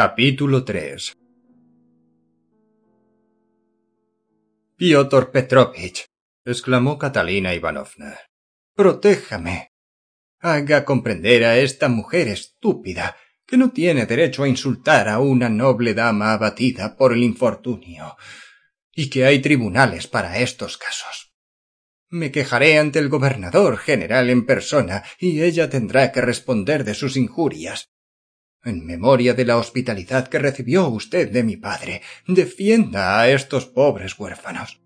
Capítulo 3 Piotr Petrovich, exclamó Catalina Ivanovna, protéjame. Haga comprender a esta mujer estúpida que no tiene derecho a insultar a una noble dama abatida por el infortunio, y que hay tribunales para estos casos. Me quejaré ante el gobernador general en persona, y ella tendrá que responder de sus injurias. En memoria de la hospitalidad que recibió usted de mi padre, defienda a estos pobres huérfanos.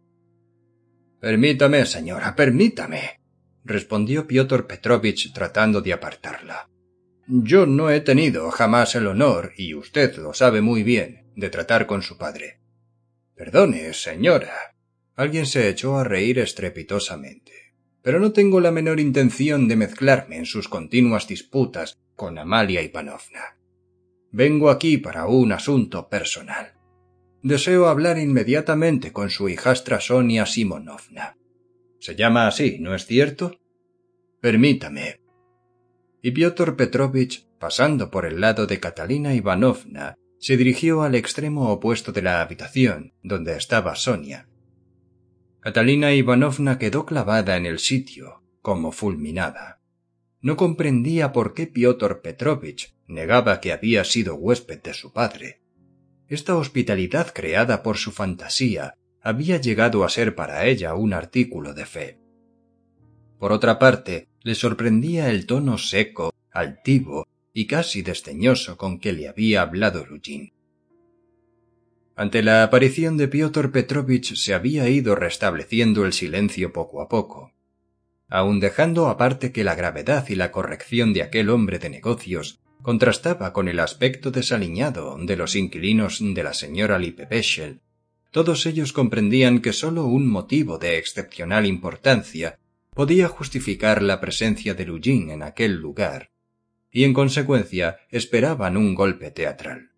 Permítame, señora, permítame, respondió Piotr Petrovich tratando de apartarla. Yo no he tenido jamás el honor, y usted lo sabe muy bien, de tratar con su padre. Perdone, señora. Alguien se echó a reír estrepitosamente. Pero no tengo la menor intención de mezclarme en sus continuas disputas con Amalia Ivanovna. Vengo aquí para un asunto personal. Deseo hablar inmediatamente con su hijastra Sonia Simonovna. Se llama así, ¿no es cierto? Permítame. Y Piotr Petrovich, pasando por el lado de Catalina Ivanovna, se dirigió al extremo opuesto de la habitación, donde estaba Sonia. Catalina Ivanovna quedó clavada en el sitio, como fulminada. No comprendía por qué Piotr Petrovich negaba que había sido huésped de su padre. Esta hospitalidad creada por su fantasía había llegado a ser para ella un artículo de fe. Por otra parte, le sorprendía el tono seco, altivo y casi desdeñoso con que le había hablado Lugin. Ante la aparición de Piotr Petrovich se había ido restableciendo el silencio poco a poco, aun dejando aparte que la gravedad y la corrección de aquel hombre de negocios contrastaba con el aspecto desaliñado de los inquilinos de la señora Lipepeschel. Todos ellos comprendían que sólo un motivo de excepcional importancia podía justificar la presencia de Lugin en aquel lugar, y en consecuencia esperaban un golpe teatral.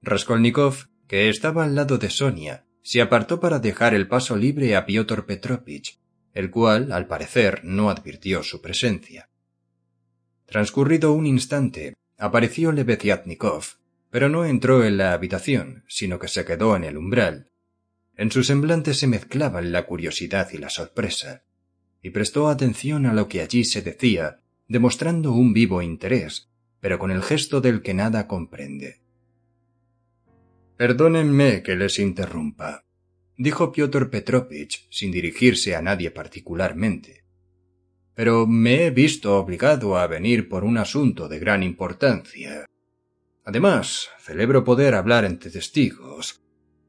Raskolnikov, que estaba al lado de Sonia, se apartó para dejar el paso libre a Piotr Petrovich, el cual, al parecer, no advirtió su presencia. Transcurrido un instante, apareció Lebeziatnikov, pero no entró en la habitación, sino que se quedó en el umbral. En su semblante se mezclaban la curiosidad y la sorpresa, y prestó atención a lo que allí se decía, demostrando un vivo interés, pero con el gesto del que nada comprende. Perdónenme que les interrumpa, dijo Piotr Petrovich sin dirigirse a nadie particularmente pero me he visto obligado a venir por un asunto de gran importancia. Además, celebro poder hablar entre testigos.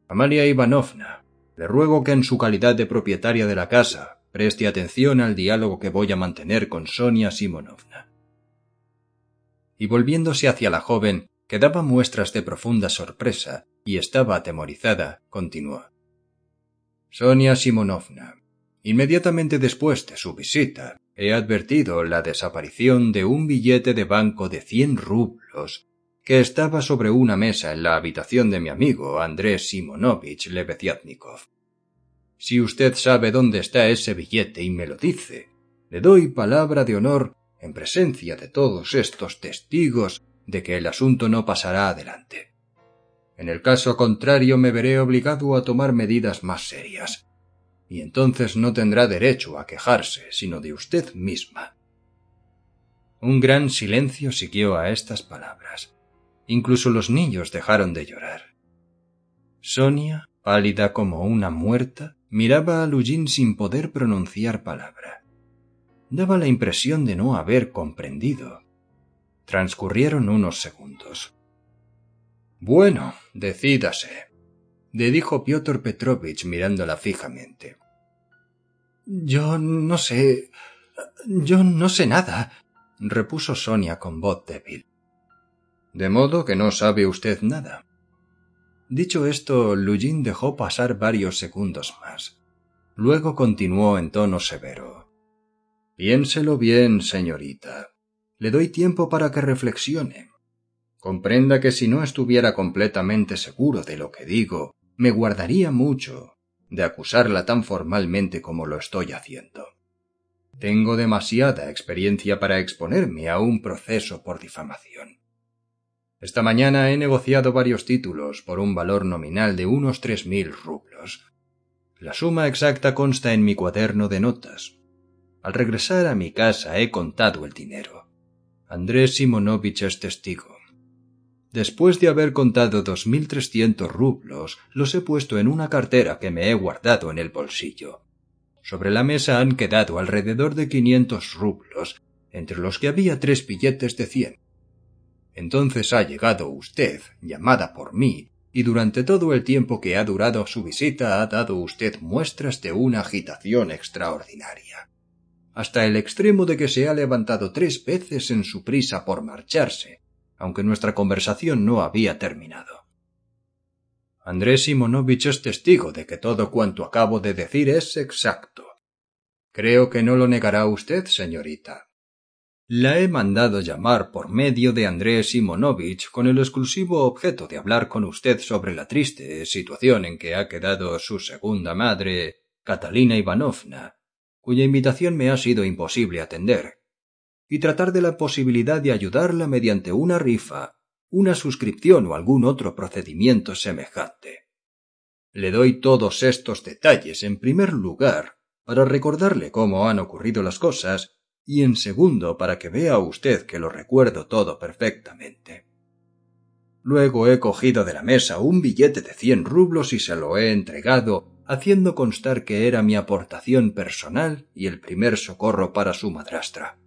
Amalia Ivanovna, le ruego que en su calidad de propietaria de la casa preste atención al diálogo que voy a mantener con Sonia Simonovna. Y volviéndose hacia la joven, que daba muestras de profunda sorpresa y estaba atemorizada, continuó. Sonia Simonovna, inmediatamente después de su visita, he advertido la desaparición de un billete de banco de cien rublos que estaba sobre una mesa en la habitación de mi amigo Andrés Simonovich Lebeziatnikov. Si usted sabe dónde está ese billete y me lo dice, le doy palabra de honor en presencia de todos estos testigos de que el asunto no pasará adelante. En el caso contrario me veré obligado a tomar medidas más serias, y entonces no tendrá derecho a quejarse sino de usted misma. Un gran silencio siguió a estas palabras. Incluso los niños dejaron de llorar. Sonia, pálida como una muerta, miraba a Lugin sin poder pronunciar palabra. Daba la impresión de no haber comprendido. Transcurrieron unos segundos. Bueno, decídase, le dijo Piotr Petrovich mirándola fijamente. Yo no sé. Yo no sé nada, repuso Sonia con voz débil. De modo que no sabe usted nada. Dicho esto, Lugin dejó pasar varios segundos más. Luego continuó en tono severo. Piénselo bien, señorita. Le doy tiempo para que reflexione. Comprenda que si no estuviera completamente seguro de lo que digo, me guardaría mucho de acusarla tan formalmente como lo estoy haciendo. Tengo demasiada experiencia para exponerme a un proceso por difamación. Esta mañana he negociado varios títulos por un valor nominal de unos tres mil rublos. La suma exacta consta en mi cuaderno de notas. Al regresar a mi casa he contado el dinero. Andrés Simonovich es testigo. Después de haber contado dos mil trescientos rublos, los he puesto en una cartera que me he guardado en el bolsillo. Sobre la mesa han quedado alrededor de quinientos rublos, entre los que había tres billetes de cien. Entonces ha llegado usted, llamada por mí, y durante todo el tiempo que ha durado su visita ha dado usted muestras de una agitación extraordinaria, hasta el extremo de que se ha levantado tres veces en su prisa por marcharse, aunque nuestra conversación no había terminado. Andrés Simonovich es testigo de que todo cuanto acabo de decir es exacto. Creo que no lo negará usted, señorita. La he mandado llamar por medio de Andrés Simonovich con el exclusivo objeto de hablar con usted sobre la triste situación en que ha quedado su segunda madre, Catalina Ivanovna, cuya invitación me ha sido imposible atender, y tratar de la posibilidad de ayudarla mediante una rifa, una suscripción o algún otro procedimiento semejante. Le doy todos estos detalles en primer lugar para recordarle cómo han ocurrido las cosas y en segundo para que vea usted que lo recuerdo todo perfectamente. Luego he cogido de la mesa un billete de cien rublos y se lo he entregado, haciendo constar que era mi aportación personal y el primer socorro para su madrastra.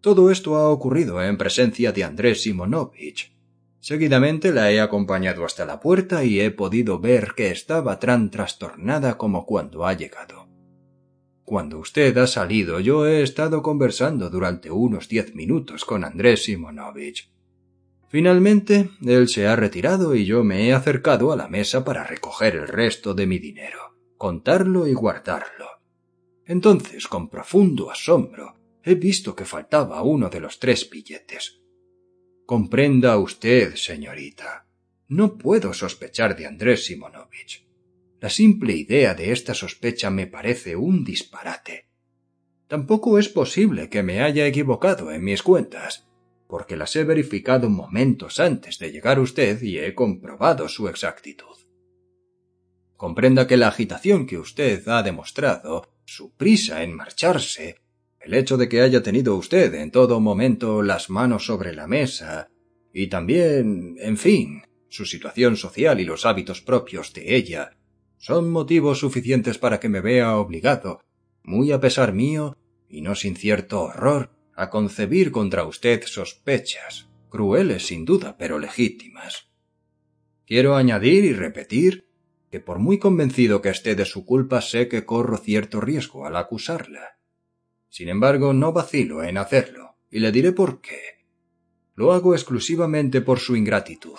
Todo esto ha ocurrido en presencia de Andrés Simonovich. Seguidamente la he acompañado hasta la puerta y he podido ver que estaba tan trastornada como cuando ha llegado. Cuando usted ha salido yo he estado conversando durante unos diez minutos con Andrés Simonovich. Finalmente, él se ha retirado y yo me he acercado a la mesa para recoger el resto de mi dinero, contarlo y guardarlo. Entonces, con profundo asombro, he visto que faltaba uno de los tres billetes. Comprenda usted, señorita, no puedo sospechar de Andrés Simonovich. La simple idea de esta sospecha me parece un disparate. Tampoco es posible que me haya equivocado en mis cuentas, porque las he verificado momentos antes de llegar usted y he comprobado su exactitud. Comprenda que la agitación que usted ha demostrado, su prisa en marcharse, el hecho de que haya tenido usted en todo momento las manos sobre la mesa, y también, en fin, su situación social y los hábitos propios de ella, son motivos suficientes para que me vea obligado, muy a pesar mío, y no sin cierto horror, a concebir contra usted sospechas, crueles sin duda, pero legítimas. Quiero añadir y repetir que por muy convencido que esté de su culpa sé que corro cierto riesgo al acusarla. Sin embargo, no vacilo en hacerlo, y le diré por qué. Lo hago exclusivamente por su ingratitud.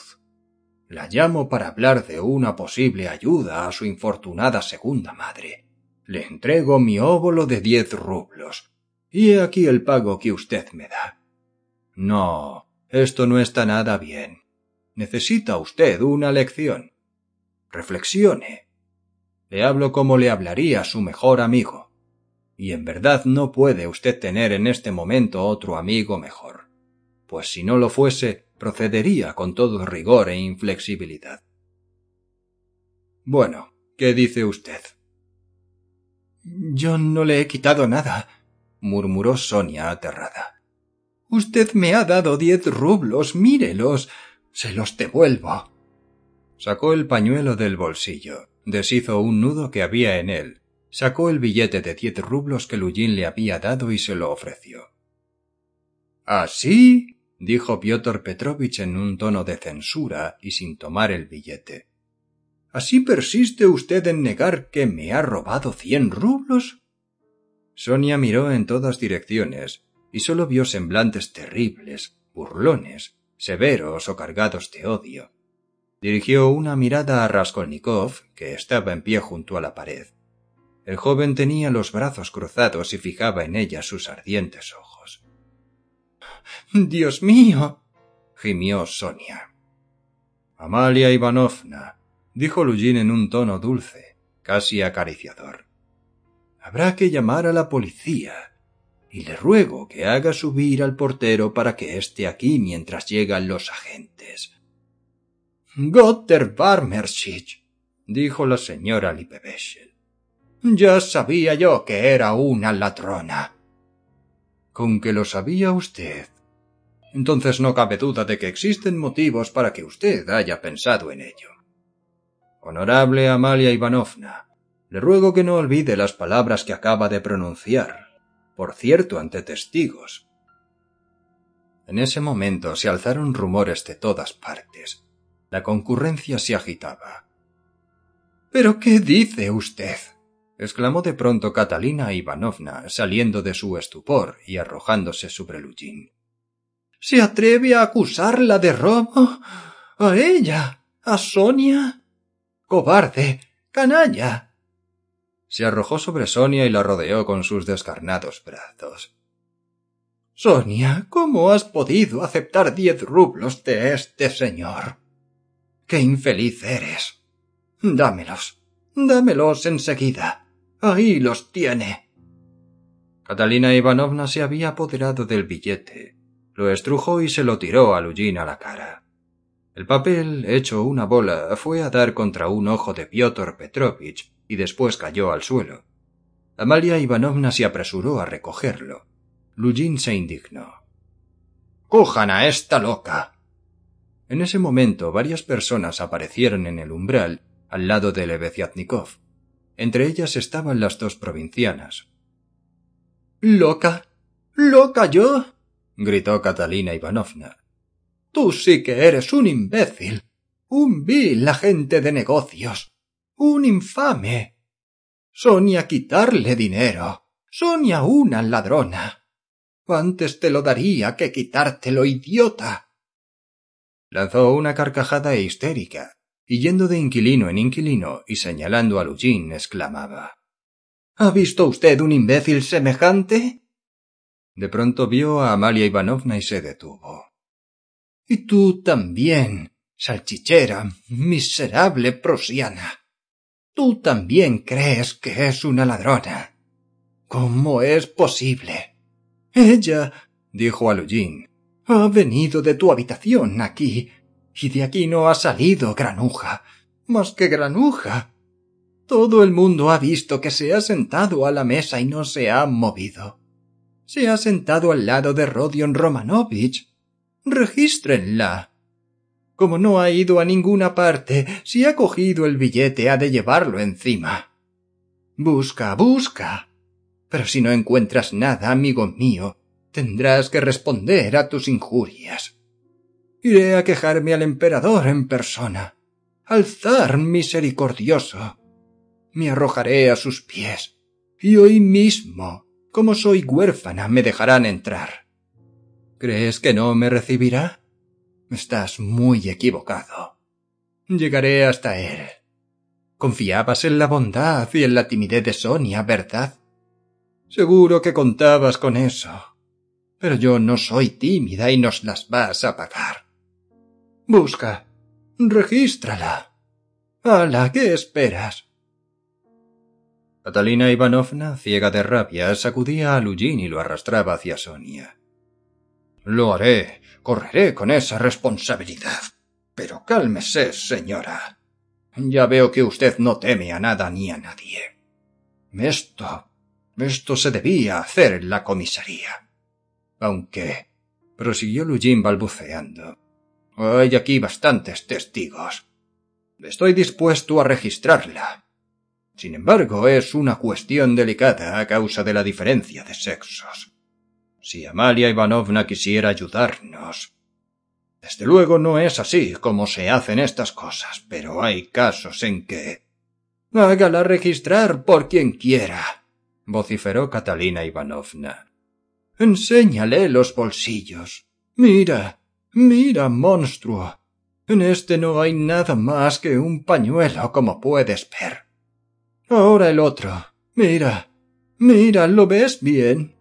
La llamo para hablar de una posible ayuda a su infortunada segunda madre. Le entrego mi óvulo de diez rublos. Y he aquí el pago que usted me da. No, esto no está nada bien. Necesita usted una lección. Reflexione. Le hablo como le hablaría su mejor amigo. Y en verdad no puede usted tener en este momento otro amigo mejor. Pues si no lo fuese, procedería con todo rigor e inflexibilidad. Bueno, ¿qué dice usted? Yo no le he quitado nada, murmuró Sonia aterrada. Usted me ha dado diez rublos, mírelos. Se los devuelvo. Sacó el pañuelo del bolsillo, deshizo un nudo que había en él, sacó el billete de diez rublos que Lullín le había dado y se lo ofreció. ¿Así? dijo Piotr Petrovich en un tono de censura y sin tomar el billete. ¿Así persiste usted en negar que me ha robado cien rublos? Sonia miró en todas direcciones y sólo vio semblantes terribles, burlones, severos o cargados de odio. Dirigió una mirada a Raskolnikov, que estaba en pie junto a la pared. El joven tenía los brazos cruzados y fijaba en ella sus ardientes ojos. Dios mío. gimió Sonia. Amalia Ivanovna, dijo Lujin en un tono dulce, casi acariciador. Habrá que llamar a la policía. y le ruego que haga subir al portero para que esté aquí mientras llegan los agentes. Gotter dijo la señora Lippewechsel. Ya sabía yo que era una ladrona. Con que lo sabía usted. Entonces no cabe duda de que existen motivos para que usted haya pensado en ello. Honorable Amalia Ivanovna, le ruego que no olvide las palabras que acaba de pronunciar por cierto ante testigos. En ese momento se alzaron rumores de todas partes. La concurrencia se agitaba. ¿Pero qué dice usted? Exclamó de pronto Catalina Ivanovna, saliendo de su estupor y arrojándose sobre Lujín. ¿Se atreve a acusarla de robo? ¿A ella? ¿A Sonia? ¡Cobarde! ¡Canalla! se arrojó sobre Sonia y la rodeó con sus descarnados brazos. Sonia, ¿cómo has podido aceptar diez rublos de este señor? ¡Qué infeliz eres! Dámelos, dámelos enseguida. Ahí los tiene. Catalina Ivanovna se había apoderado del billete, lo estrujó y se lo tiró a Lujin a la cara. El papel, hecho una bola, fue a dar contra un ojo de Piotr Petrovich y después cayó al suelo. Amalia Ivanovna se apresuró a recogerlo. Lujin se indignó. ¡Cojan a esta loca! En ese momento varias personas aparecieron en el umbral al lado de Lebeziatnikov. Entre ellas estaban las dos provincianas. ¿Loca? ¿Loca yo? gritó Catalina Ivanovna. Tú sí que eres un imbécil, un vil agente de negocios un infame. Sonia quitarle dinero. Sonia una ladrona. Antes te lo daría que quitártelo, idiota. Lanzó una carcajada histérica, y yendo de inquilino en inquilino y señalando a Lujin, exclamaba ¿Ha visto usted un imbécil semejante? De pronto vio a Amalia Ivanovna y se detuvo. Y tú también, salchichera, miserable prosiana. Tú también crees que es una ladrona. ¿Cómo es posible? Ella, dijo a ha venido de tu habitación aquí, y de aquí no ha salido granuja, más que granuja. Todo el mundo ha visto que se ha sentado a la mesa y no se ha movido. Se ha sentado al lado de Rodion Romanovich. Regístrenla. Como no ha ido a ninguna parte, si ha cogido el billete ha de llevarlo encima. Busca, busca. Pero si no encuentras nada, amigo mío, tendrás que responder a tus injurias. Iré a quejarme al emperador en persona, al zar misericordioso. Me arrojaré a sus pies, y hoy mismo, como soy huérfana, me dejarán entrar. ¿Crees que no me recibirá? Estás muy equivocado. Llegaré hasta él. Confiabas en la bondad y en la timidez de Sonia, ¿verdad? Seguro que contabas con eso. Pero yo no soy tímida y nos las vas a pagar. Busca. Regístrala. ¡Hala! ¿Qué esperas? Catalina Ivanovna, ciega de rabia, sacudía a Lujin y lo arrastraba hacia Sonia. Lo haré, correré con esa responsabilidad. Pero cálmese, señora. Ya veo que usted no teme a nada ni a nadie. Esto. esto se debía hacer en la comisaría. Aunque. prosiguió Lujin balbuceando. Hay aquí bastantes testigos. Estoy dispuesto a registrarla. Sin embargo, es una cuestión delicada a causa de la diferencia de sexos si Amalia Ivanovna quisiera ayudarnos. Desde luego no es así como se hacen estas cosas, pero hay casos en que. Hágala registrar por quien quiera, vociferó Catalina Ivanovna. Enséñale los bolsillos. Mira, mira, monstruo. En este no hay nada más que un pañuelo, como puedes ver. Ahora el otro. Mira, mira, ¿lo ves bien?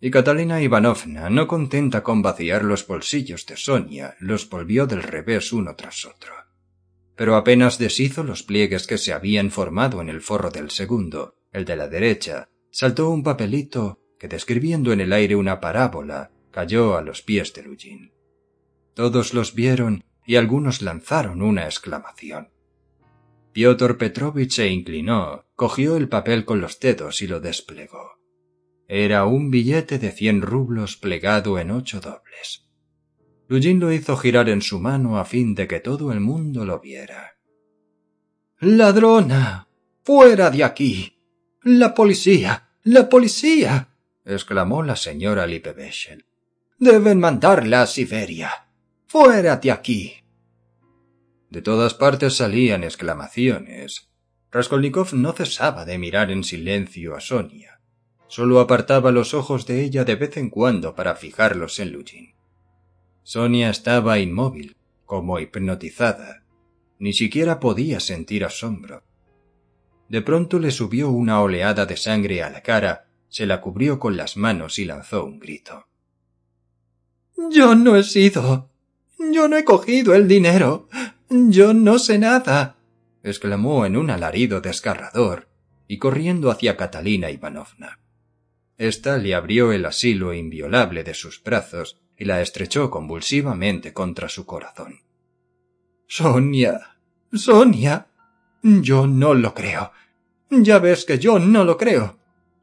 y Catalina Ivanovna, no contenta con vaciar los bolsillos de Sonia, los volvió del revés uno tras otro. Pero apenas deshizo los pliegues que se habían formado en el forro del segundo, el de la derecha, saltó un papelito que describiendo en el aire una parábola cayó a los pies de Lugin. Todos los vieron y algunos lanzaron una exclamación. Piotr Petrovich se inclinó, cogió el papel con los dedos y lo desplegó. Era un billete de cien rublos plegado en ocho dobles. Lugin lo hizo girar en su mano a fin de que todo el mundo lo viera. ¡Ladrona! ¡Fuera de aquí! ¡La policía! ¡La policía! exclamó la señora Lippewechsel. Deben mandarla a Siberia. ¡Fuera de aquí! De todas partes salían exclamaciones. Raskolnikov no cesaba de mirar en silencio a Sonia. Solo apartaba los ojos de ella de vez en cuando para fijarlos en Lugin. Sonia estaba inmóvil, como hipnotizada. Ni siquiera podía sentir asombro. De pronto le subió una oleada de sangre a la cara, se la cubrió con las manos y lanzó un grito. Yo no he sido. Yo no he cogido el dinero. Yo no sé nada. exclamó en un alarido desgarrador y corriendo hacia Catalina Ivanovna. Esta le abrió el asilo inviolable de sus brazos y la estrechó convulsivamente contra su corazón. Sonia. Sonia. Yo no lo creo. Ya ves que yo no lo creo.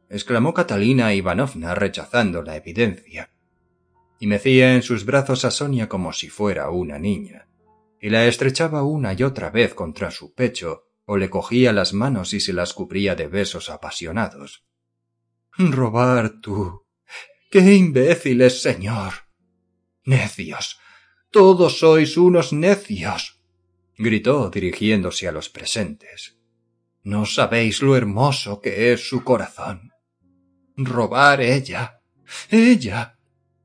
exclamó Catalina Ivanovna rechazando la evidencia. Y mecía en sus brazos a Sonia como si fuera una niña, y la estrechaba una y otra vez contra su pecho, o le cogía las manos y se las cubría de besos apasionados. Robar tú. ¡Qué imbéciles, señor! Necios. Todos sois unos necios. gritó dirigiéndose a los presentes. No sabéis lo hermoso que es su corazón. Robar ella. ella.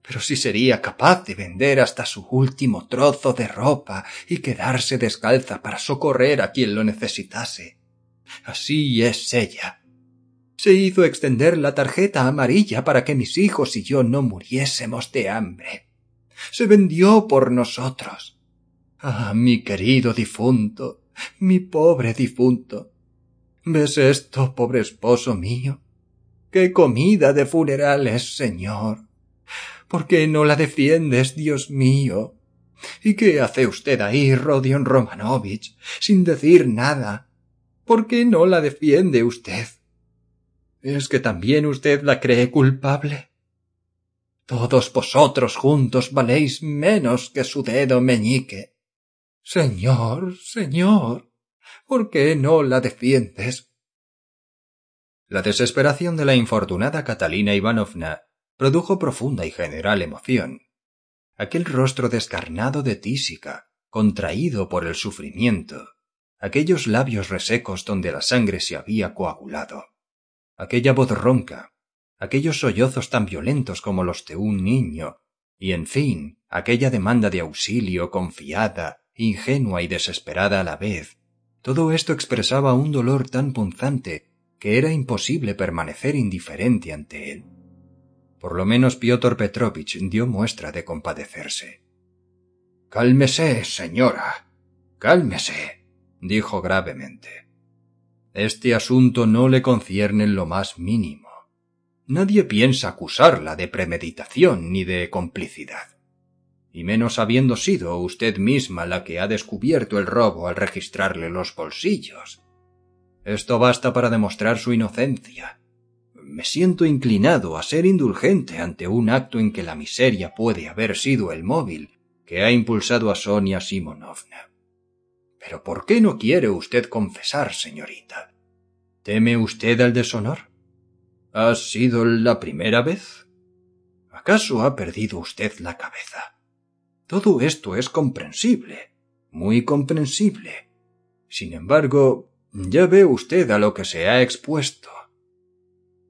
Pero si sería capaz de vender hasta su último trozo de ropa y quedarse descalza para socorrer a quien lo necesitase. Así es ella. Se hizo extender la tarjeta amarilla para que mis hijos y yo no muriésemos de hambre. Se vendió por nosotros. Ah, mi querido difunto, mi pobre difunto. ¿Ves esto, pobre esposo mío? ¡Qué comida de funerales, señor! ¿Por qué no la defiendes, Dios mío? ¿Y qué hace usted ahí, Rodion Romanovich, sin decir nada? ¿Por qué no la defiende usted? ¿Es que también usted la cree culpable? Todos vosotros juntos valéis menos que su dedo meñique. Señor, señor, ¿Por qué no la defiendes? La desesperación de la infortunada Catalina Ivanovna produjo profunda y general emoción. Aquel rostro descarnado de tísica, contraído por el sufrimiento, aquellos labios resecos donde la sangre se había coagulado, aquella voz ronca, aquellos sollozos tan violentos como los de un niño, y en fin, aquella demanda de auxilio confiada, ingenua y desesperada a la vez, todo esto expresaba un dolor tan punzante que era imposible permanecer indiferente ante él. Por lo menos Piotr Petrovich dio muestra de compadecerse. Cálmese, señora. Cálmese, dijo gravemente. Este asunto no le concierne en lo más mínimo. Nadie piensa acusarla de premeditación ni de complicidad y menos habiendo sido usted misma la que ha descubierto el robo al registrarle los bolsillos. Esto basta para demostrar su inocencia. Me siento inclinado a ser indulgente ante un acto en que la miseria puede haber sido el móvil que ha impulsado a Sonia Simonovna. Pero ¿por qué no quiere usted confesar, señorita? ¿Teme usted al deshonor? ¿Ha sido la primera vez? ¿Acaso ha perdido usted la cabeza? Todo esto es comprensible, muy comprensible. Sin embargo, ya ve usted a lo que se ha expuesto.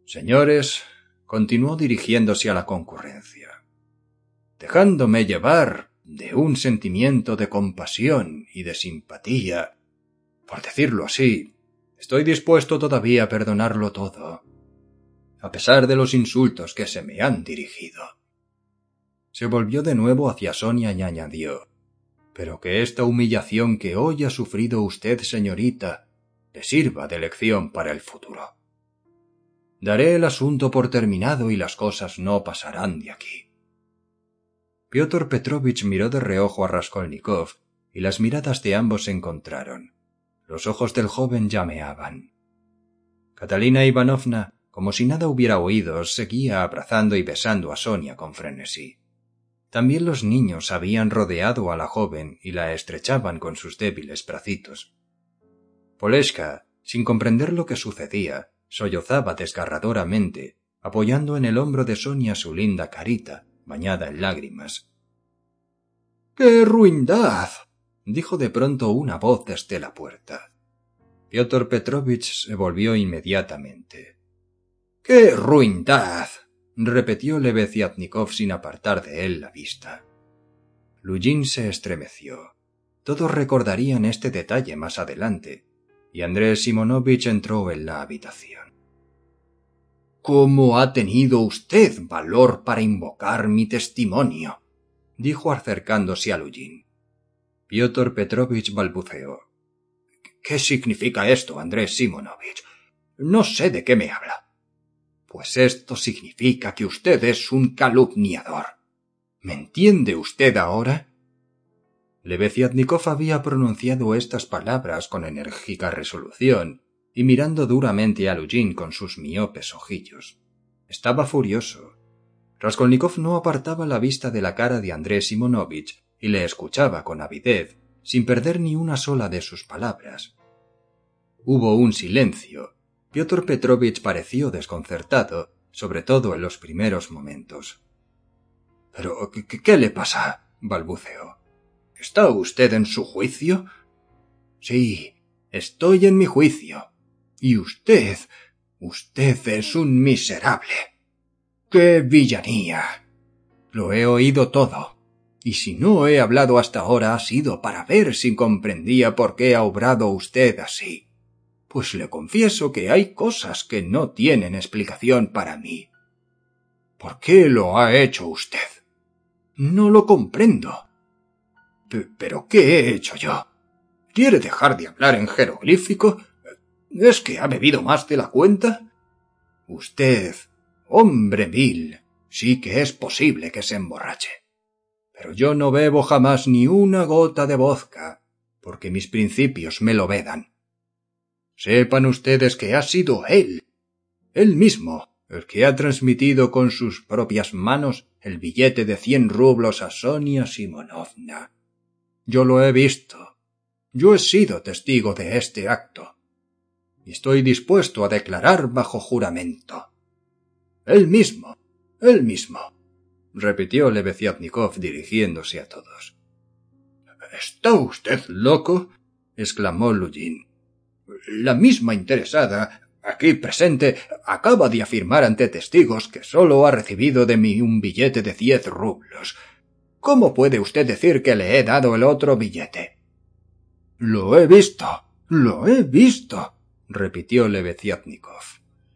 Señores, continuó dirigiéndose a la concurrencia, dejándome llevar de un sentimiento de compasión y de simpatía, por decirlo así, estoy dispuesto todavía a perdonarlo todo, a pesar de los insultos que se me han dirigido. Se volvió de nuevo hacia Sonia y añadió Pero que esta humillación que hoy ha sufrido usted, señorita, le sirva de lección para el futuro. Daré el asunto por terminado y las cosas no pasarán de aquí. Piotr Petrovich miró de reojo a Raskolnikov y las miradas de ambos se encontraron. Los ojos del joven llameaban. Catalina Ivanovna, como si nada hubiera oído, seguía abrazando y besando a Sonia con frenesí. También los niños habían rodeado a la joven y la estrechaban con sus débiles bracitos. Poleshka, sin comprender lo que sucedía, sollozaba desgarradoramente, apoyando en el hombro de Sonia su linda carita, bañada en lágrimas. ¡Qué ruindad! dijo de pronto una voz desde la puerta. Piotr Petrovich se volvió inmediatamente. ¡Qué ruindad! repitió Lebeziatnikov sin apartar de él la vista. Lujin se estremeció. Todos recordarían este detalle más adelante, y Andrés Simonovich entró en la habitación. ¿Cómo ha tenido usted valor para invocar mi testimonio? dijo acercándose a Lujin. Piotr Petrovich balbuceó. ¿Qué significa esto, Andrés Simonovich? No sé de qué me habla. Pues esto significa que usted es un calumniador. ¿Me entiende usted ahora? Lebeziatnikov había pronunciado estas palabras con enérgica resolución y mirando duramente a Lujin con sus miopes ojillos. Estaba furioso. Raskolnikov no apartaba la vista de la cara de Andrés Simonovich y le escuchaba con avidez, sin perder ni una sola de sus palabras. Hubo un silencio, Piotr Petrovich pareció desconcertado, sobre todo en los primeros momentos. ¿Pero qué, le pasa? balbuceó. ¿Está usted en su juicio? Sí, estoy en mi juicio. Y usted. usted es un miserable. ¡Qué villanía! Lo he oído todo. Y si no he hablado hasta ahora ha sido para ver si comprendía por qué ha obrado usted así pues le confieso que hay cosas que no tienen explicación para mí. ¿Por qué lo ha hecho usted? No lo comprendo. ¿Pero qué he hecho yo? ¿Quiere dejar de hablar en jeroglífico? ¿Es que ha bebido más de la cuenta? Usted, hombre vil, sí que es posible que se emborrache. Pero yo no bebo jamás ni una gota de vodka, porque mis principios me lo vedan. Sepan ustedes que ha sido él, él mismo, el que ha transmitido con sus propias manos el billete de cien rublos a Sonia Simonovna. Yo lo he visto. Yo he sido testigo de este acto. Y estoy dispuesto a declarar bajo juramento. Él mismo, él mismo, repitió Lebeziatnikov dirigiéndose a todos. ¿Está usted loco? exclamó Lujin. La misma interesada, aquí presente, acaba de afirmar ante testigos que sólo ha recibido de mí un billete de diez rublos. ¿Cómo puede usted decir que le he dado el otro billete? Lo he visto, lo he visto, repitió Lebeziatnikov.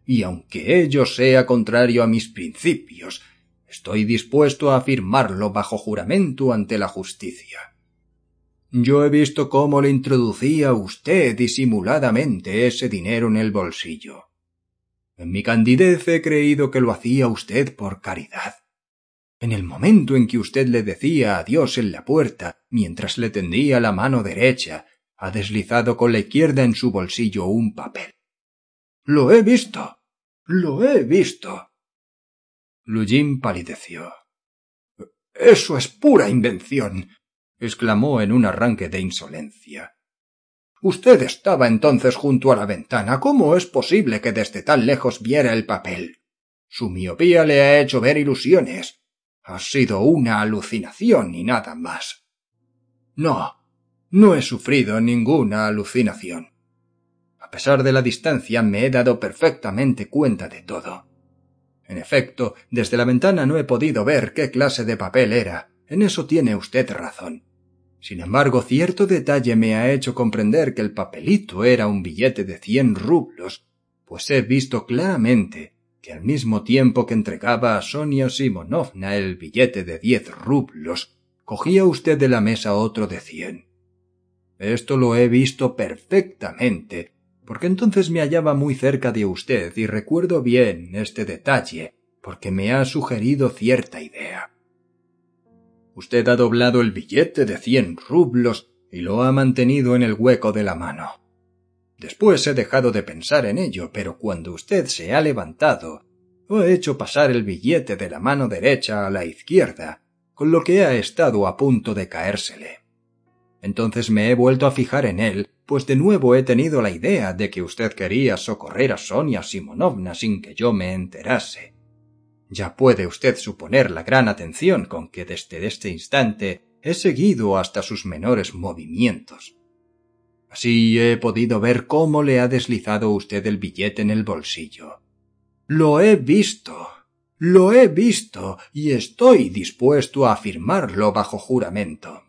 Y aunque ello sea contrario a mis principios, estoy dispuesto a afirmarlo bajo juramento ante la justicia. Yo he visto cómo le introducía usted disimuladamente ese dinero en el bolsillo. En mi candidez he creído que lo hacía usted por caridad. En el momento en que usted le decía adiós en la puerta, mientras le tendía la mano derecha, ha deslizado con la izquierda en su bolsillo un papel. Lo he visto. Lo he visto. Lujin palideció. Eso es pura invención exclamó en un arranque de insolencia. Usted estaba entonces junto a la ventana. ¿Cómo es posible que desde tan lejos viera el papel? Su miopía le ha hecho ver ilusiones. Ha sido una alucinación y nada más. No, no he sufrido ninguna alucinación. A pesar de la distancia me he dado perfectamente cuenta de todo. En efecto, desde la ventana no he podido ver qué clase de papel era. En eso tiene usted razón. Sin embargo, cierto detalle me ha hecho comprender que el papelito era un billete de cien rublos, pues he visto claramente que al mismo tiempo que entregaba a Sonia Simonovna el billete de diez rublos, cogía usted de la mesa otro de cien. Esto lo he visto perfectamente, porque entonces me hallaba muy cerca de usted y recuerdo bien este detalle, porque me ha sugerido cierta idea. Usted ha doblado el billete de cien rublos y lo ha mantenido en el hueco de la mano. Después he dejado de pensar en ello, pero cuando usted se ha levantado, ha hecho pasar el billete de la mano derecha a la izquierda, con lo que ha estado a punto de caérsele. Entonces me he vuelto a fijar en él, pues de nuevo he tenido la idea de que usted quería socorrer a Sonia Simonovna sin que yo me enterase. Ya puede usted suponer la gran atención con que desde este instante he seguido hasta sus menores movimientos. Así he podido ver cómo le ha deslizado usted el billete en el bolsillo. Lo he visto. Lo he visto y estoy dispuesto a afirmarlo bajo juramento.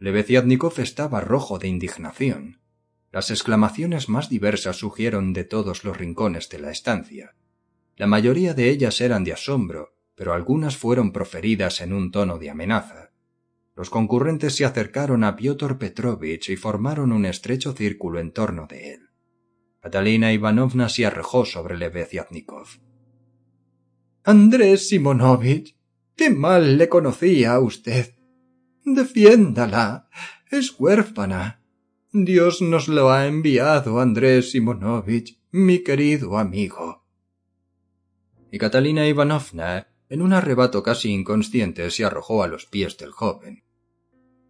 Lebeziatnikov estaba rojo de indignación. Las exclamaciones más diversas surgieron de todos los rincones de la estancia. La mayoría de ellas eran de asombro, pero algunas fueron proferidas en un tono de amenaza. Los concurrentes se acercaron a Piotr Petrovich y formaron un estrecho círculo en torno de él. Catalina Ivanovna se arrojó sobre Lebeziatnikov. Andrés Simonovich, qué mal le conocía a usted. Defiéndala. Es huérfana. Dios nos lo ha enviado, Andrés Simonovich, mi querido amigo. Y Catalina Ivanovna, en un arrebato casi inconsciente, se arrojó a los pies del joven.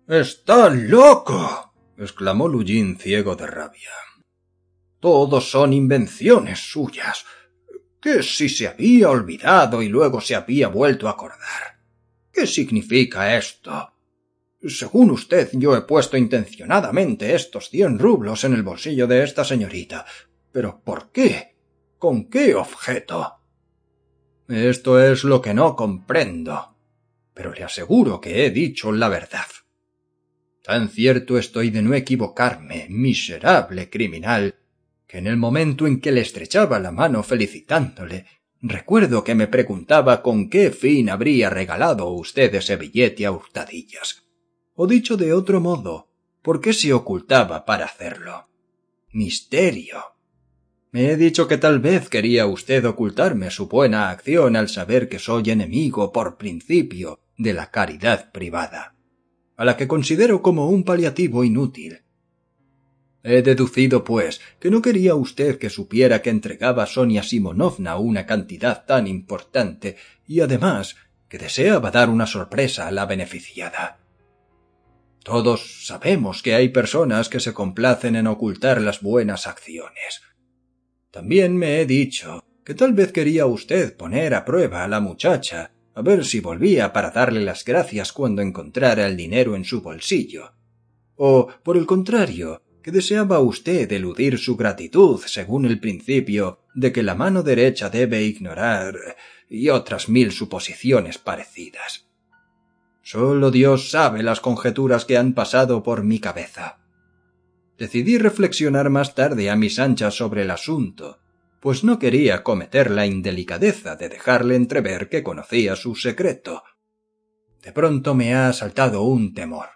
¡Está loco! exclamó Lujin ciego de rabia. Todos son invenciones suyas. ¿Qué si se había olvidado y luego se había vuelto a acordar? ¿Qué significa esto? Según usted, yo he puesto intencionadamente estos cien rublos en el bolsillo de esta señorita. Pero ¿por qué? ¿Con qué objeto? Esto es lo que no comprendo. Pero le aseguro que he dicho la verdad. Tan cierto estoy de no equivocarme, miserable criminal, que en el momento en que le estrechaba la mano felicitándole, recuerdo que me preguntaba con qué fin habría regalado usted ese billete a hurtadillas. O dicho de otro modo, ¿por qué se ocultaba para hacerlo? Misterio. Me he dicho que tal vez quería usted ocultarme su buena acción al saber que soy enemigo por principio de la caridad privada, a la que considero como un paliativo inútil. He deducido, pues, que no quería usted que supiera que entregaba a Sonia Simonovna una cantidad tan importante y además que deseaba dar una sorpresa a la beneficiada. Todos sabemos que hay personas que se complacen en ocultar las buenas acciones. También me he dicho que tal vez quería usted poner a prueba a la muchacha, a ver si volvía para darle las gracias cuando encontrara el dinero en su bolsillo. O, por el contrario, que deseaba usted eludir su gratitud según el principio de que la mano derecha debe ignorar y otras mil suposiciones parecidas. Solo Dios sabe las conjeturas que han pasado por mi cabeza. Decidí reflexionar más tarde a mis anchas sobre el asunto, pues no quería cometer la indelicadeza de dejarle entrever que conocía su secreto. De pronto me ha asaltado un temor.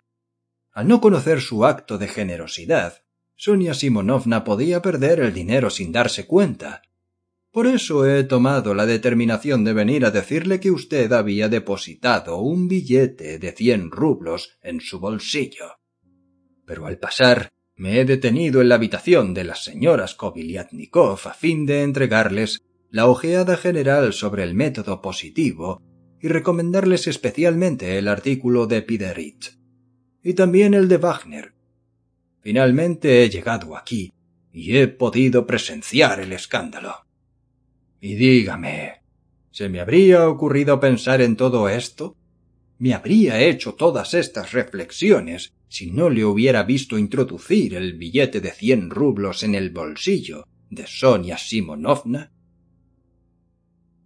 Al no conocer su acto de generosidad, Sonia Simonovna podía perder el dinero sin darse cuenta, por eso he tomado la determinación de venir a decirle que usted había depositado un billete de cien rublos en su bolsillo. Pero al pasar me he detenido en la habitación de las señoras Kobiliatnikov a fin de entregarles la ojeada general sobre el método positivo y recomendarles especialmente el artículo de Piderit y también el de Wagner. Finalmente he llegado aquí y he podido presenciar el escándalo. Y dígame, ¿se me habría ocurrido pensar en todo esto? ¿Me habría hecho todas estas reflexiones si no le hubiera visto introducir el billete de cien rublos en el bolsillo de Sonia Simonovna?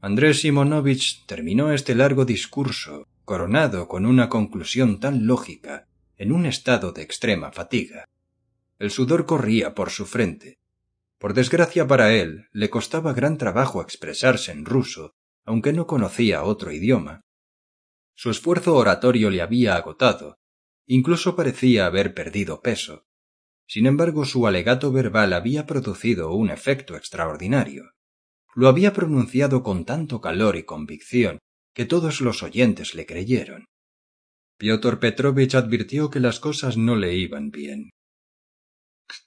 Andrés Simonovich terminó este largo discurso, coronado con una conclusión tan lógica, en un estado de extrema fatiga. El sudor corría por su frente, por desgracia para él, le costaba gran trabajo expresarse en ruso, aunque no conocía otro idioma. Su esfuerzo oratorio le había agotado, incluso parecía haber perdido peso. Sin embargo, su alegato verbal había producido un efecto extraordinario. Lo había pronunciado con tanto calor y convicción que todos los oyentes le creyeron. Piotr Petrovich advirtió que las cosas no le iban bien.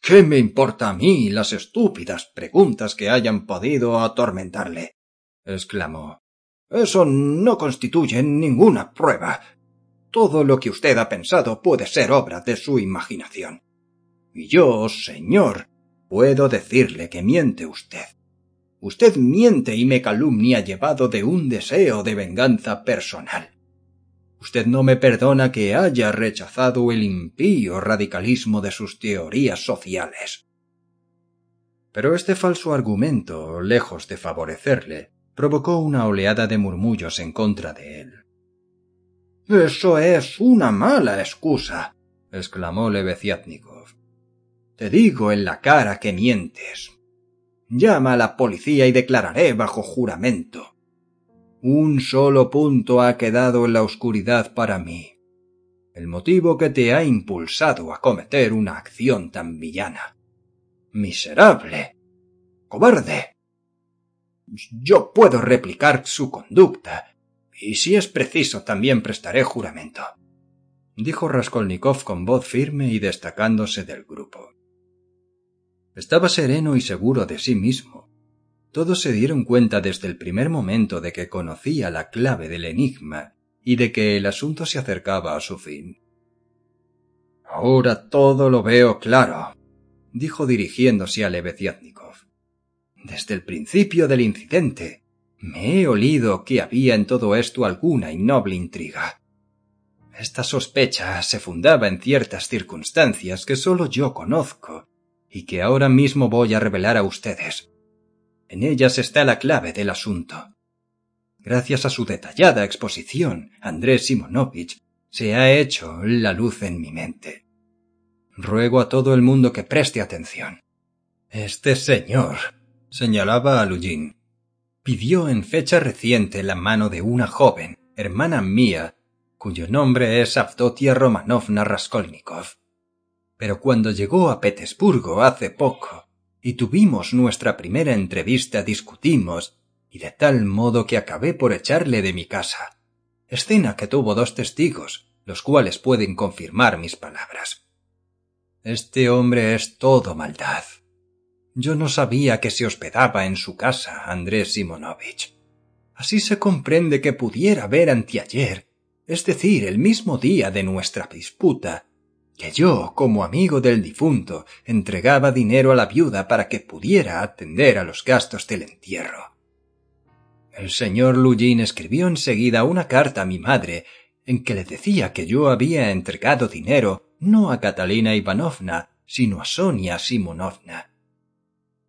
¿Qué me importa a mí las estúpidas preguntas que hayan podido atormentarle? exclamó. Eso no constituye ninguna prueba. Todo lo que usted ha pensado puede ser obra de su imaginación. Y yo, señor, puedo decirle que miente usted. Usted miente y me calumnia llevado de un deseo de venganza personal. Usted no me perdona que haya rechazado el impío radicalismo de sus teorías sociales. Pero este falso argumento, lejos de favorecerle, provocó una oleada de murmullos en contra de él. Eso es una mala excusa, exclamó Lebeziatnikov. Te digo en la cara que mientes. Llama a la policía y declararé bajo juramento. Un solo punto ha quedado en la oscuridad para mí. El motivo que te ha impulsado a cometer una acción tan villana. Miserable. Cobarde. Yo puedo replicar su conducta, y si es preciso también prestaré juramento, dijo Raskolnikov con voz firme y destacándose del grupo. Estaba sereno y seguro de sí mismo. Todos se dieron cuenta desde el primer momento de que conocía la clave del enigma y de que el asunto se acercaba a su fin. Ahora todo lo veo claro, dijo dirigiéndose a Lebeziatnikov. Desde el principio del incidente me he olido que había en todo esto alguna innoble intriga. Esta sospecha se fundaba en ciertas circunstancias que sólo yo conozco y que ahora mismo voy a revelar a ustedes. En ellas está la clave del asunto. Gracias a su detallada exposición, Andrés Simonovich se ha hecho la luz en mi mente. Ruego a todo el mundo que preste atención. Este señor, señalaba a Lujin, pidió en fecha reciente la mano de una joven, hermana mía, cuyo nombre es Avdotia Romanovna Raskolnikov pero cuando llegó a Petersburgo hace poco y tuvimos nuestra primera entrevista discutimos y de tal modo que acabé por echarle de mi casa. Escena que tuvo dos testigos, los cuales pueden confirmar mis palabras. Este hombre es todo maldad. Yo no sabía que se hospedaba en su casa Andrés Simonovich. Así se comprende que pudiera ver anteayer, es decir, el mismo día de nuestra disputa, que yo, como amigo del difunto, entregaba dinero a la viuda para que pudiera atender a los gastos del entierro. El señor Lujin escribió enseguida una carta a mi madre en que le decía que yo había entregado dinero no a Catalina Ivanovna, sino a Sonia Simonovna.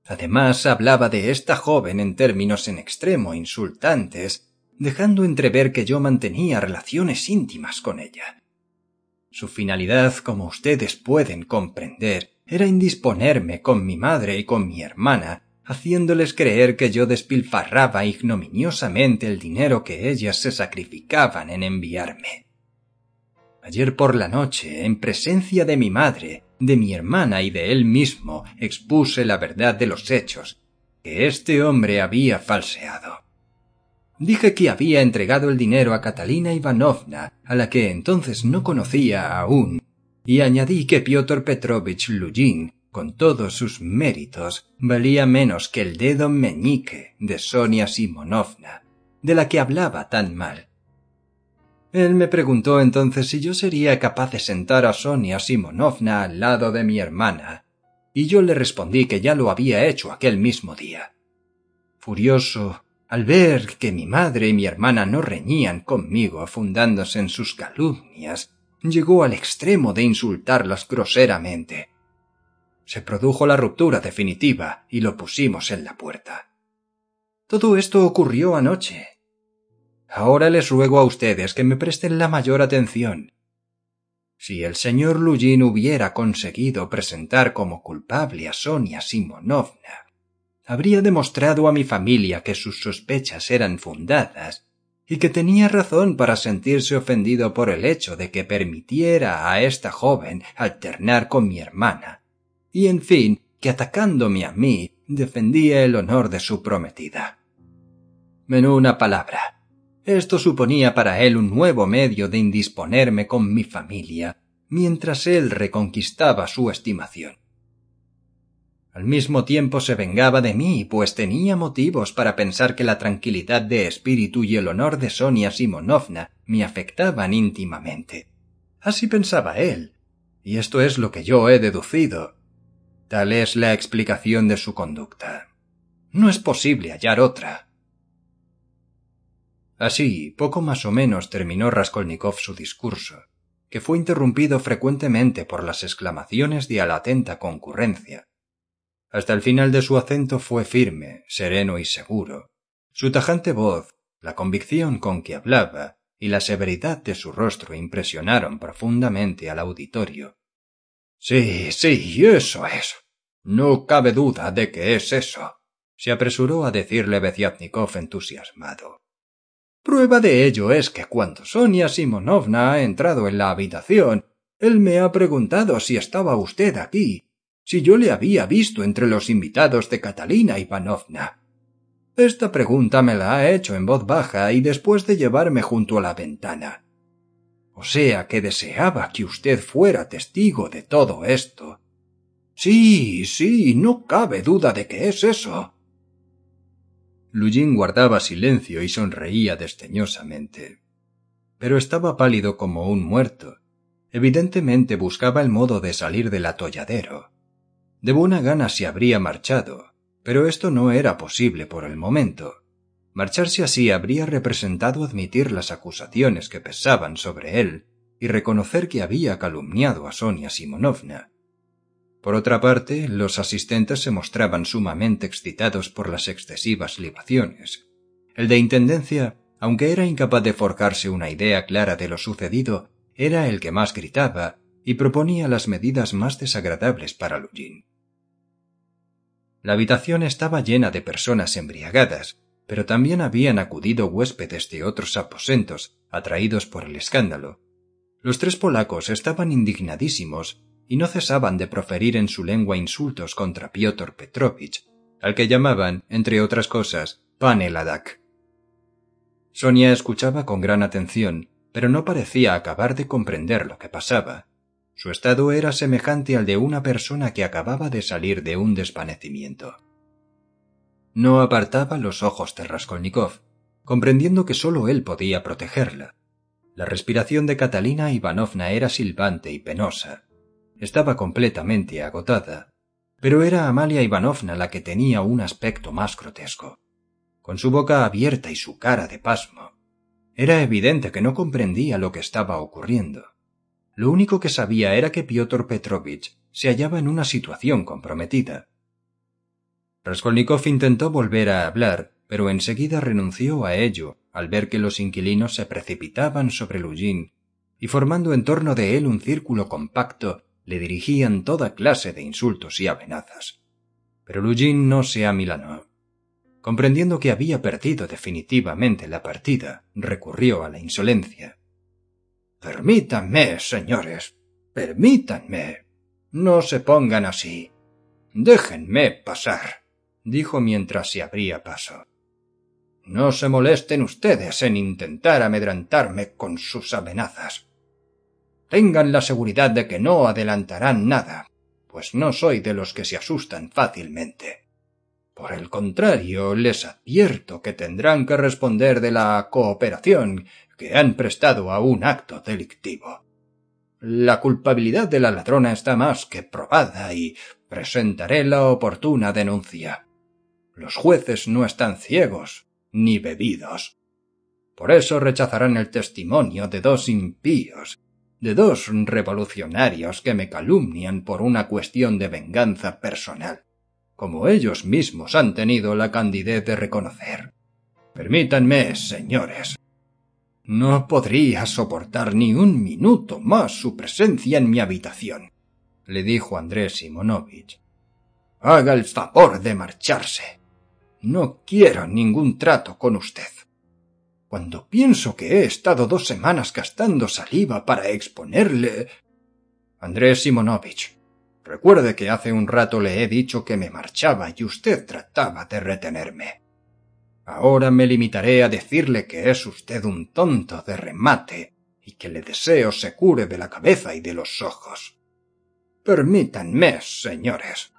Además hablaba de esta joven en términos en extremo insultantes, dejando entrever que yo mantenía relaciones íntimas con ella. Su finalidad, como ustedes pueden comprender, era indisponerme con mi madre y con mi hermana, haciéndoles creer que yo despilfarraba ignominiosamente el dinero que ellas se sacrificaban en enviarme. Ayer por la noche, en presencia de mi madre, de mi hermana y de él mismo, expuse la verdad de los hechos, que este hombre había falseado. Dije que había entregado el dinero a Catalina Ivanovna, a la que entonces no conocía aún, y añadí que Piotr Petrovich Lujin, con todos sus méritos, valía menos que el dedo meñique de Sonia Simonovna, de la que hablaba tan mal. Él me preguntó entonces si yo sería capaz de sentar a Sonia Simonovna al lado de mi hermana, y yo le respondí que ya lo había hecho aquel mismo día. Furioso, al ver que mi madre y mi hermana no reñían conmigo fundándose en sus calumnias, llegó al extremo de insultarlas groseramente. Se produjo la ruptura definitiva y lo pusimos en la puerta. Todo esto ocurrió anoche. Ahora les ruego a ustedes que me presten la mayor atención. Si el señor Lujin hubiera conseguido presentar como culpable a Sonia Simonovna, habría demostrado a mi familia que sus sospechas eran fundadas y que tenía razón para sentirse ofendido por el hecho de que permitiera a esta joven alternar con mi hermana, y en fin, que atacándome a mí defendía el honor de su prometida. En una palabra, esto suponía para él un nuevo medio de indisponerme con mi familia, mientras él reconquistaba su estimación. Al mismo tiempo se vengaba de mí, pues tenía motivos para pensar que la tranquilidad de espíritu y el honor de Sonia Simonovna me afectaban íntimamente. Así pensaba él, y esto es lo que yo he deducido. Tal es la explicación de su conducta. No es posible hallar otra. Así, poco más o menos terminó Raskolnikov su discurso, que fue interrumpido frecuentemente por las exclamaciones de a la atenta concurrencia. Hasta el final de su acento fue firme, sereno y seguro. Su tajante voz, la convicción con que hablaba, y la severidad de su rostro impresionaron profundamente al auditorio. Sí, sí, eso es. No cabe duda de que es eso, se apresuró a decirle Beziatnikov entusiasmado. Prueba de ello es que cuando Sonia Simonovna ha entrado en la habitación, él me ha preguntado si estaba usted aquí, si yo le había visto entre los invitados de Catalina Ivanovna. Esta pregunta me la ha hecho en voz baja y después de llevarme junto a la ventana. O sea que deseaba que usted fuera testigo de todo esto. Sí, sí, no cabe duda de que es eso. Lujin guardaba silencio y sonreía desdeñosamente. Pero estaba pálido como un muerto. Evidentemente buscaba el modo de salir del atolladero. De buena gana se habría marchado, pero esto no era posible por el momento. Marcharse así habría representado admitir las acusaciones que pesaban sobre él y reconocer que había calumniado a Sonia Simonovna. Por otra parte, los asistentes se mostraban sumamente excitados por las excesivas libaciones. El de Intendencia, aunque era incapaz de forjarse una idea clara de lo sucedido, era el que más gritaba y proponía las medidas más desagradables para Lujin. La habitación estaba llena de personas embriagadas, pero también habían acudido huéspedes de otros aposentos, atraídos por el escándalo. Los tres polacos estaban indignadísimos y no cesaban de proferir en su lengua insultos contra Piotr Petrovich, al que llamaban, entre otras cosas, Paneladak. Sonia escuchaba con gran atención, pero no parecía acabar de comprender lo que pasaba. Su estado era semejante al de una persona que acababa de salir de un desvanecimiento. No apartaba los ojos de Raskolnikov, comprendiendo que sólo él podía protegerla. La respiración de Catalina Ivanovna era silbante y penosa. Estaba completamente agotada, pero era Amalia Ivanovna la que tenía un aspecto más grotesco. Con su boca abierta y su cara de pasmo, era evidente que no comprendía lo que estaba ocurriendo. Lo único que sabía era que Piotr Petrovich se hallaba en una situación comprometida. Raskolnikov intentó volver a hablar, pero enseguida renunció a ello al ver que los inquilinos se precipitaban sobre Lujin y formando en torno de él un círculo compacto le dirigían toda clase de insultos y amenazas. Pero Lujin no se amilanó. Comprendiendo que había perdido definitivamente la partida, recurrió a la insolencia. Permítanme, señores, permítanme. No se pongan así. Déjenme pasar, dijo mientras se abría paso. No se molesten ustedes en intentar amedrantarme con sus amenazas. Tengan la seguridad de que no adelantarán nada, pues no soy de los que se asustan fácilmente. Por el contrario, les advierto que tendrán que responder de la cooperación que han prestado a un acto delictivo. La culpabilidad de la ladrona está más que probada y presentaré la oportuna denuncia. Los jueces no están ciegos ni bebidos. Por eso rechazarán el testimonio de dos impíos, de dos revolucionarios que me calumnian por una cuestión de venganza personal, como ellos mismos han tenido la candidez de reconocer. Permítanme, señores, no podría soportar ni un minuto más su presencia en mi habitación, le dijo Andrés Simonovich. Haga el favor de marcharse. No quiero ningún trato con usted. Cuando pienso que he estado dos semanas gastando saliva para exponerle. Andrés Simonovich, Recuerde que hace un rato le he dicho que me marchaba y usted trataba de retenerme. Ahora me limitaré a decirle que es usted un tonto de remate y que le deseo se cure de la cabeza y de los ojos. Permítanme, señores.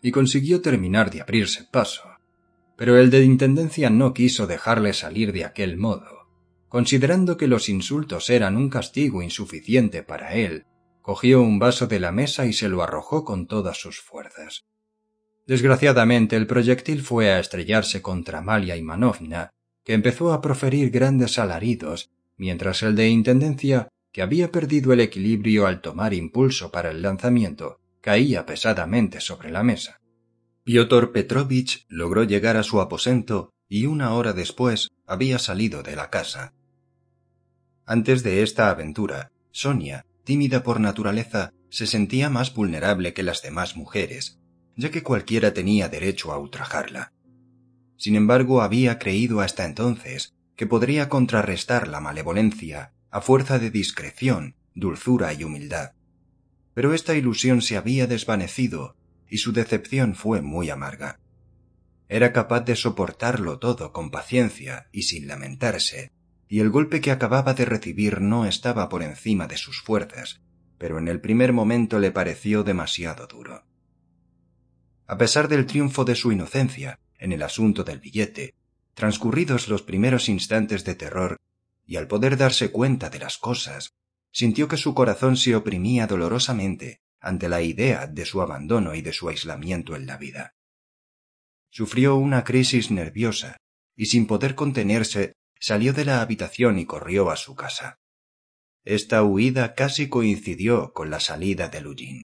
Y consiguió terminar de abrirse paso. Pero el de Intendencia no quiso dejarle salir de aquel modo. Considerando que los insultos eran un castigo insuficiente para él, cogió un vaso de la mesa y se lo arrojó con todas sus fuerzas. Desgraciadamente el proyectil fue a estrellarse contra Amalia Ivanovna, que empezó a proferir grandes alaridos, mientras el de Intendencia, que había perdido el equilibrio al tomar impulso para el lanzamiento, caía pesadamente sobre la mesa. Piotr Petrovich logró llegar a su aposento y una hora después había salido de la casa. Antes de esta aventura, Sonia, tímida por naturaleza, se sentía más vulnerable que las demás mujeres, ya que cualquiera tenía derecho a ultrajarla. Sin embargo, había creído hasta entonces que podría contrarrestar la malevolencia a fuerza de discreción, dulzura y humildad. Pero esta ilusión se había desvanecido y su decepción fue muy amarga. Era capaz de soportarlo todo con paciencia y sin lamentarse, y el golpe que acababa de recibir no estaba por encima de sus fuerzas, pero en el primer momento le pareció demasiado duro. A pesar del triunfo de su inocencia en el asunto del billete, transcurridos los primeros instantes de terror, y al poder darse cuenta de las cosas, sintió que su corazón se oprimía dolorosamente ante la idea de su abandono y de su aislamiento en la vida. Sufrió una crisis nerviosa y sin poder contenerse salió de la habitación y corrió a su casa. Esta huida casi coincidió con la salida de Lujin.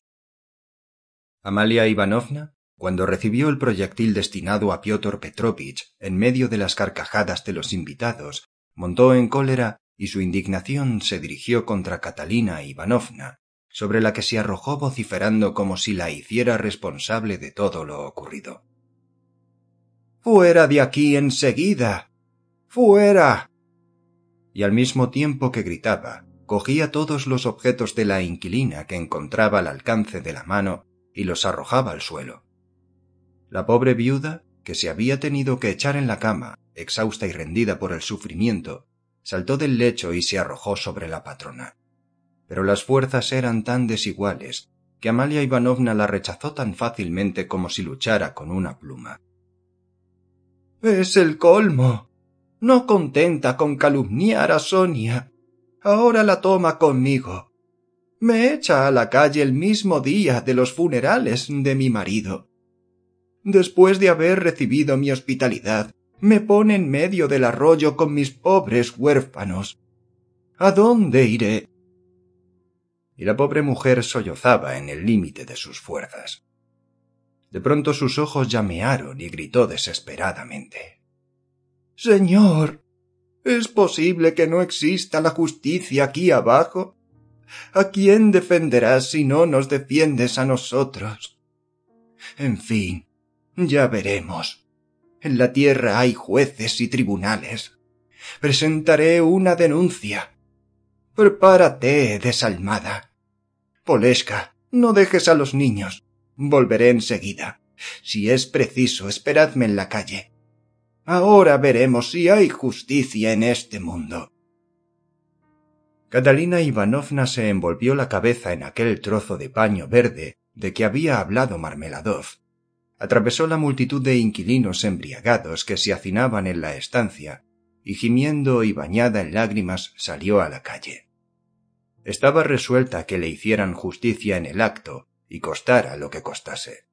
Amalia Ivanovna, cuando recibió el proyectil destinado a Piotr Petrovich en medio de las carcajadas de los invitados, montó en cólera y su indignación se dirigió contra Catalina Ivanovna, sobre la que se arrojó vociferando como si la hiciera responsable de todo lo ocurrido. Fuera de aquí enseguida. ¡Fuera! Y al mismo tiempo que gritaba, cogía todos los objetos de la inquilina que encontraba al alcance de la mano y los arrojaba al suelo. La pobre viuda, que se había tenido que echar en la cama, exhausta y rendida por el sufrimiento, saltó del lecho y se arrojó sobre la patrona. Pero las fuerzas eran tan desiguales que Amalia Ivanovna la rechazó tan fácilmente como si luchara con una pluma. Es el colmo no contenta con calumniar a Sonia, ahora la toma conmigo. Me echa a la calle el mismo día de los funerales de mi marido. Después de haber recibido mi hospitalidad, me pone en medio del arroyo con mis pobres huérfanos. ¿A dónde iré? Y la pobre mujer sollozaba en el límite de sus fuerzas. De pronto sus ojos llamearon y gritó desesperadamente. Señor, ¿es posible que no exista la justicia aquí abajo? ¿A quién defenderás si no nos defiendes a nosotros? En fin, ya veremos. En la tierra hay jueces y tribunales. Presentaré una denuncia. Prepárate, desalmada. Polesca, no dejes a los niños. Volveré enseguida. Si es preciso, esperadme en la calle. Ahora veremos si hay justicia en este mundo. Catalina Ivanovna se envolvió la cabeza en aquel trozo de paño verde de que había hablado Marmeladov. Atravesó la multitud de inquilinos embriagados que se hacinaban en la estancia y gimiendo y bañada en lágrimas salió a la calle. Estaba resuelta que le hicieran justicia en el acto y costara lo que costase.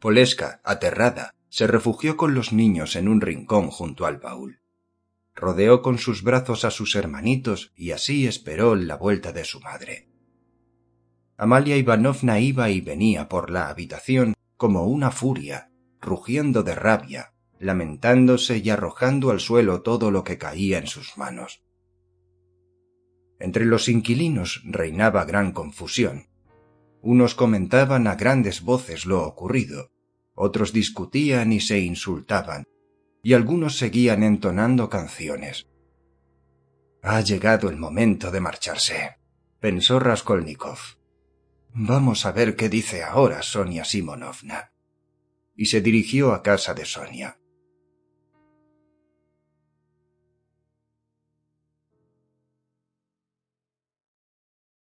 Polesca, aterrada, se refugió con los niños en un rincón junto al baúl. Rodeó con sus brazos a sus hermanitos y así esperó la vuelta de su madre. Amalia Ivanovna iba y venía por la habitación como una furia, rugiendo de rabia, lamentándose y arrojando al suelo todo lo que caía en sus manos. Entre los inquilinos reinaba gran confusión. Unos comentaban a grandes voces lo ocurrido, otros discutían y se insultaban, y algunos seguían entonando canciones. Ha llegado el momento de marcharse, pensó Raskolnikov. Vamos a ver qué dice ahora Sonia Simonovna. Y se dirigió a casa de Sonia.